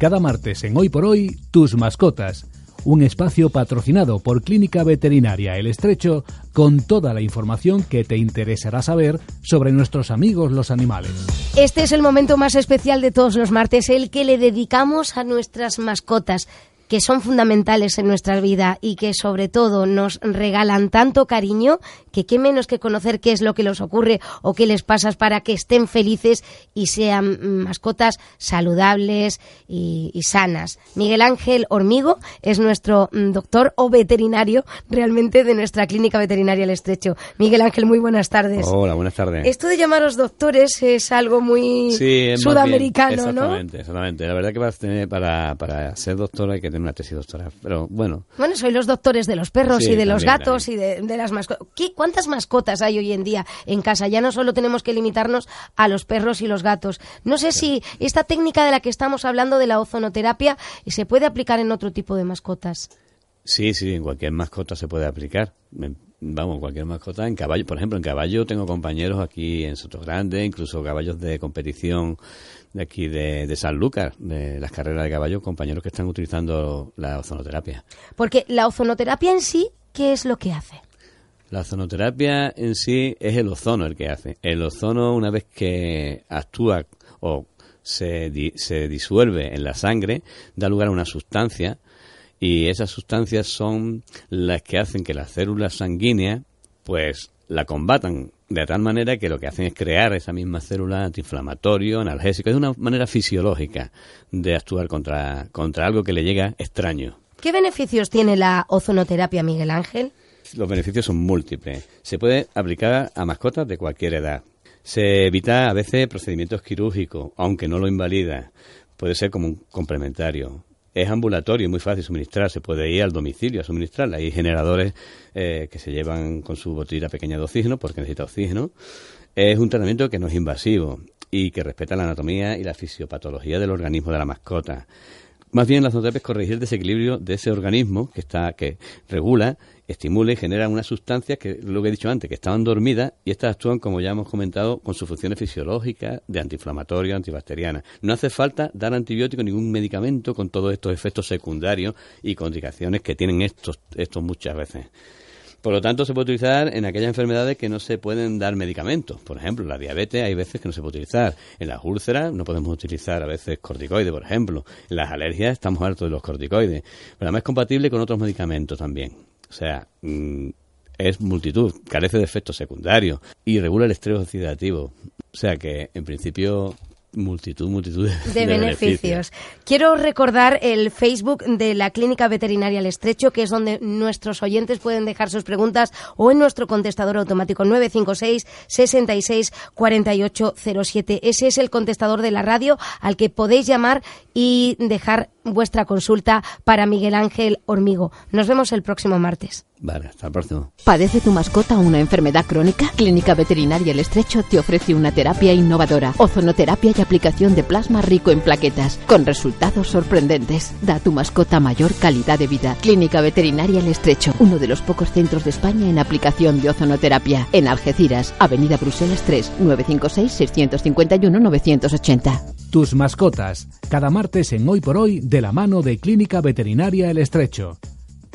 Cada martes en Hoy por Hoy, tus mascotas. Un espacio patrocinado por Clínica Veterinaria El Estrecho con toda la información que te interesará saber sobre nuestros amigos los animales. Este es el momento más especial de todos los martes, el que le dedicamos a nuestras mascotas que son fundamentales en nuestra vida y que sobre todo nos regalan tanto cariño que qué menos que conocer qué es lo que les ocurre o qué les pasa para que estén felices y sean mascotas saludables y, sanas. Miguel Ángel Hormigo es nuestro mm, doctor o veterinario realmente de nuestra clínica veterinaria El Estrecho. Miguel Ángel, muy buenas tardes. Hola, buenas tardes. Esto de llamaros doctores es algo muy sudamericano, ¿no? Exactamente, exactamente. La verdad que para, para ser doctor hay que tener una tesis doctoral, pero bueno. Bueno, soy los doctores de los perros y de los gatos y de, las mascotas. ¿Cuántas mascotas hay hoy en día en casa? Ya no solo tenemos que limitarnos a los perros y los gatos. No sé si esta técnica de la que estamos hablando de la ozonoterapia se puede aplicar en otro tipo de mascotas. Sí, sí, en cualquier mascota se puede aplicar. Vamos, cualquier mascota. En caballo, por ejemplo, en caballo tengo compañeros aquí en Soto Grande, incluso caballos de competición de aquí de, San Lucas, de las carreras de caballo, compañeros que están utilizando la ozonoterapia. Porque la ozonoterapia en sí, ¿qué es lo que hace? La ozonoterapia en sí es el ozono el que hace. El ozono, una vez que actúa o se, se disuelve en la sangre, da lugar a una sustancia y esas sustancias son las que hacen que las células sanguíneas pues la combatan de tal manera que lo que hacen es crear esa misma célula antiinflamatorio, analgésico, es una manera fisiológica de actuar contra, contra algo que le llega extraño. ¿Qué beneficios tiene la ozonoterapia, Miguel Ángel? Los beneficios son múltiples. Se puede aplicar a mascotas de cualquier edad. Se evita a veces procedimientos quirúrgicos, aunque no lo invalida. Puede ser como un complementario es ambulatorio, muy fácil suministrar, se puede ir al domicilio a suministrarla. Hay generadores eh, que se llevan con su botella pequeña de oxígeno porque necesita oxígeno. Es un tratamiento que no es invasivo y que respeta la anatomía y la fisiopatología del organismo de la mascota. Más bien la zooterapia es corregir el desequilibrio de ese organismo que está que regula, estimula y genera unas sustancias que lo que he dicho antes, que estaban dormidas y estas actúan, como ya hemos comentado, con sus funciones fisiológicas, de antiinflamatorio, antibacteriana. No hace falta dar antibiótico ningún medicamento con todos estos efectos secundarios y contraindicaciones que tienen estos, estos muchas veces. Por lo tanto, se puede utilizar en aquellas enfermedades que no se pueden dar medicamentos. Por ejemplo, la diabetes hay veces que no se puede utilizar. En las úlceras no podemos utilizar a veces corticoides, por ejemplo. En las alergias estamos hartos de los corticoides. Pero además es compatible con otros medicamentos también. O sea, mm, es multitud, carece de efectos secundarios y regula el estrés oxidativo. O sea que, en principio, multitud, multitud de, beneficios. Quiero recordar el Facebook de la Clínica Veterinaria El Estrecho, que es donde nuestros oyentes pueden dejar sus preguntas o en nuestro contestador automático 956 66 4807. Ese es el contestador de la radio al que podéis llamar y dejar vuestra consulta para Miguel Ángel Hormigo. Nos vemos el próximo martes. Vale, hasta el próximo. ¿Padece tu mascota una enfermedad crónica? Clínica Veterinaria El Estrecho te ofrece una terapia innovadora, ozonoterapia y aplicación de plasma rico en plaquetas, con resultados sorprendentes. Da a tu mascota mayor calidad de vida. Clínica Veterinaria El Estrecho, uno de los pocos centros de España en aplicación de ozonoterapia. En Algeciras, Avenida Bruselas 3, 956-651-980. Tus mascotas, cada martes en Hoy por Hoy, de la mano de Clínica Veterinaria El Estrecho.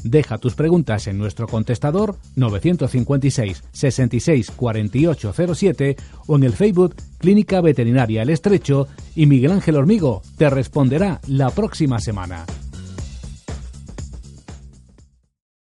Deja tus preguntas en nuestro contestador 956 66 4807 o en el Facebook Clínica Veterinaria El Estrecho y Miguel Ángel Hormigo te responderá la próxima semana.